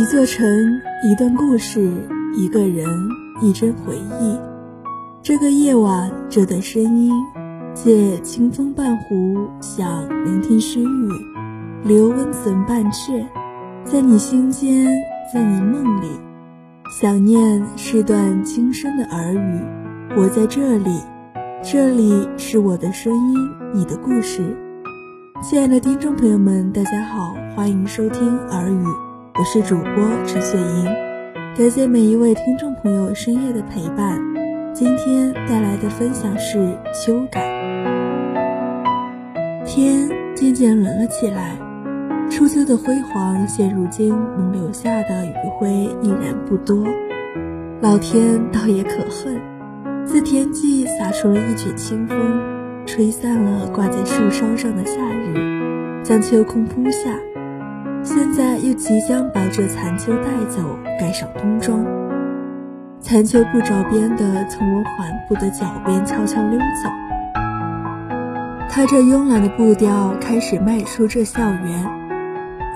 一座城，一段故事，一个人，一帧回忆。这个夜晚，这段声音，借清风伴湖，想聆听诗语，留温存半阙，在你心间，在你梦里。想念是段轻声的耳语，我在这里，这里是我的声音，你的故事。亲爱的听众朋友们，大家好，欢迎收听耳语。我是主播陈雪莹，感谢每一位听众朋友深夜的陪伴。今天带来的分享是秋感。天渐渐冷了起来，初秋的辉煌现如今能留下的余晖依然不多。老天倒也可恨，自天际洒出了一卷清风，吹散了挂在树梢上的夏日，将秋空铺下。现在又即将把这残秋带走，盖上冬装。残秋不着边的从我缓步的脚边悄悄溜走，他这慵懒的步调开始迈出这校园，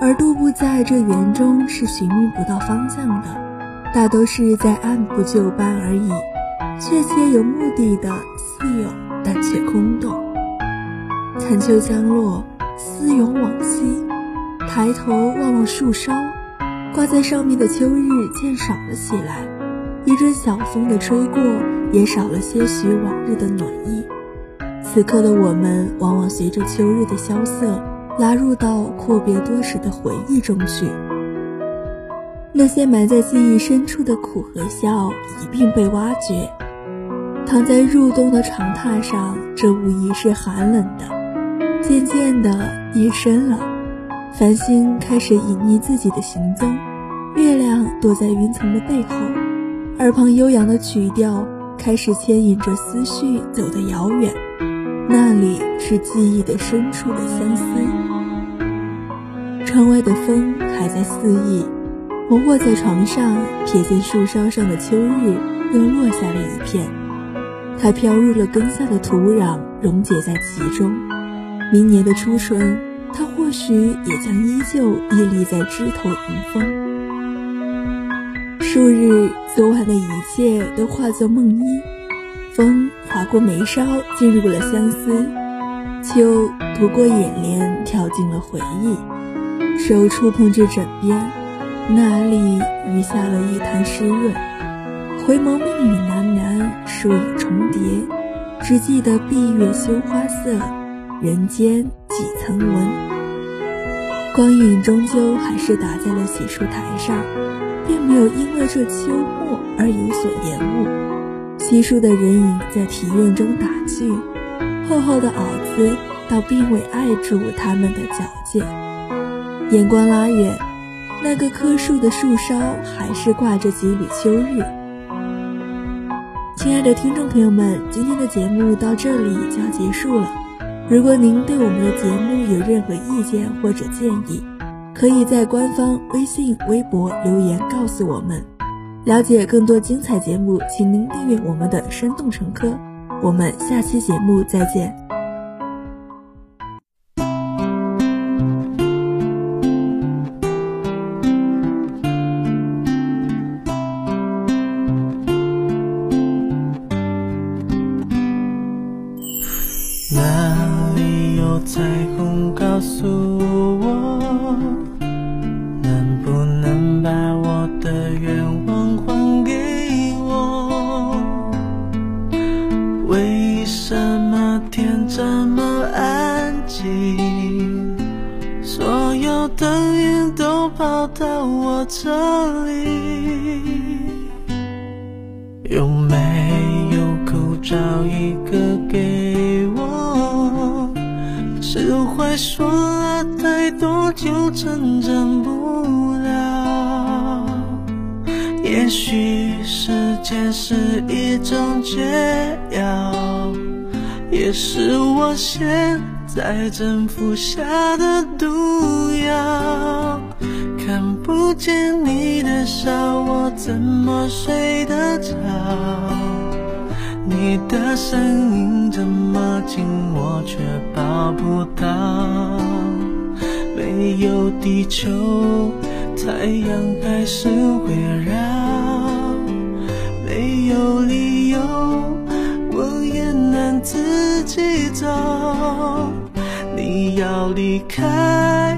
而踱步在这园中是寻觅不到方向的，大都是在按部就班而已，确切有目的的似有，但却空洞。残秋将落，思涌往昔。抬头望望树梢，挂在上面的秋日渐少了起来。一阵小风的吹过，也少了些许往日的暖意。此刻的我们，往往随着秋日的萧瑟，拉入到阔别多时的回忆中去。那些埋在记忆深处的苦和笑，一并被挖掘。躺在入冬的长榻上，这无疑是寒冷的。渐渐的，夜深了。繁星开始隐匿自己的行踪，月亮躲在云层的背后，耳旁悠扬的曲调开始牵引着思绪走得遥远，那里是记忆的深处的相思。窗外的风还在肆意，我卧在床上，瞥见树梢上的秋日又落下了一片，它飘入了根下的土壤，溶解在其中。明年的初春。许也将依旧屹立在枝头迎风。数日，昨晚的一切都化作梦呓。风划过眉梢，进入了相思；秋读过眼帘，跳进了回忆。手触碰至枕边，那里余下了一滩湿润。回眸，梦里喃喃，树影重叠，只记得闭月羞花色。人间几曾闻？光影终究还是打在了洗漱台上，并没有因为这秋末而有所延误。稀疏的人影在庭院中打趣，厚厚的袄子倒并未碍住他们的矫健。眼光拉远，那个棵树的树梢还是挂着几缕秋日。亲爱的听众朋友们，今天的节目到这里就要结束了。如果您对我们的节目有任何意见或者建议，可以在官方微信、微博留言告诉我们。了解更多精彩节目，请您订阅我们的《生动成科》。我们下期节目再见。跑到我这里，有没有口罩一个给我？释怀说了太多就成长不了，也许时间是一种解药，也是我现在正服下的毒药。看不见你的笑，我怎么睡得着？你的声音这么近，我却抱不到。没有地球，太阳还是会绕，没有理由，我也能自己走。你要离开，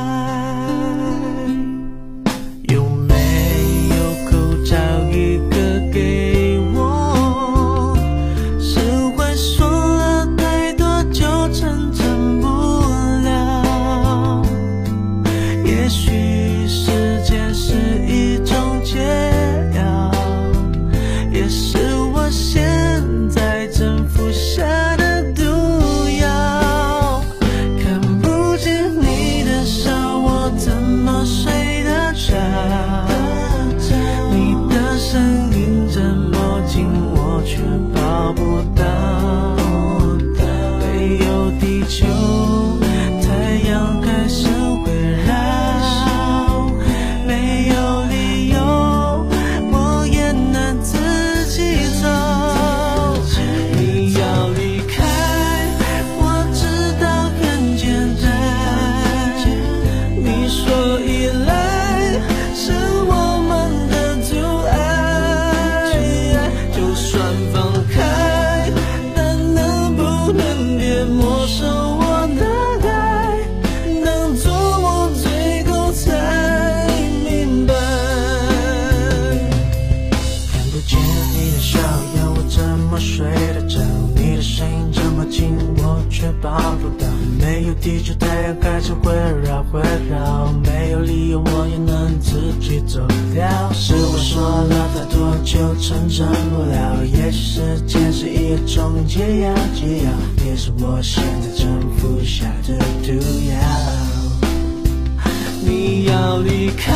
有地球，太阳开始围绕。没有理由，我也能自己走。你要离开，我知道很简单。你说依赖是我们的阻碍，就算放开，但能不能别陌生地球，太阳开始环绕围绕，没有理由，我也能自己走掉。是我说了太多，就成真不了。也许时间是一种解药，解药也是我现在正服下的毒药。你要离开，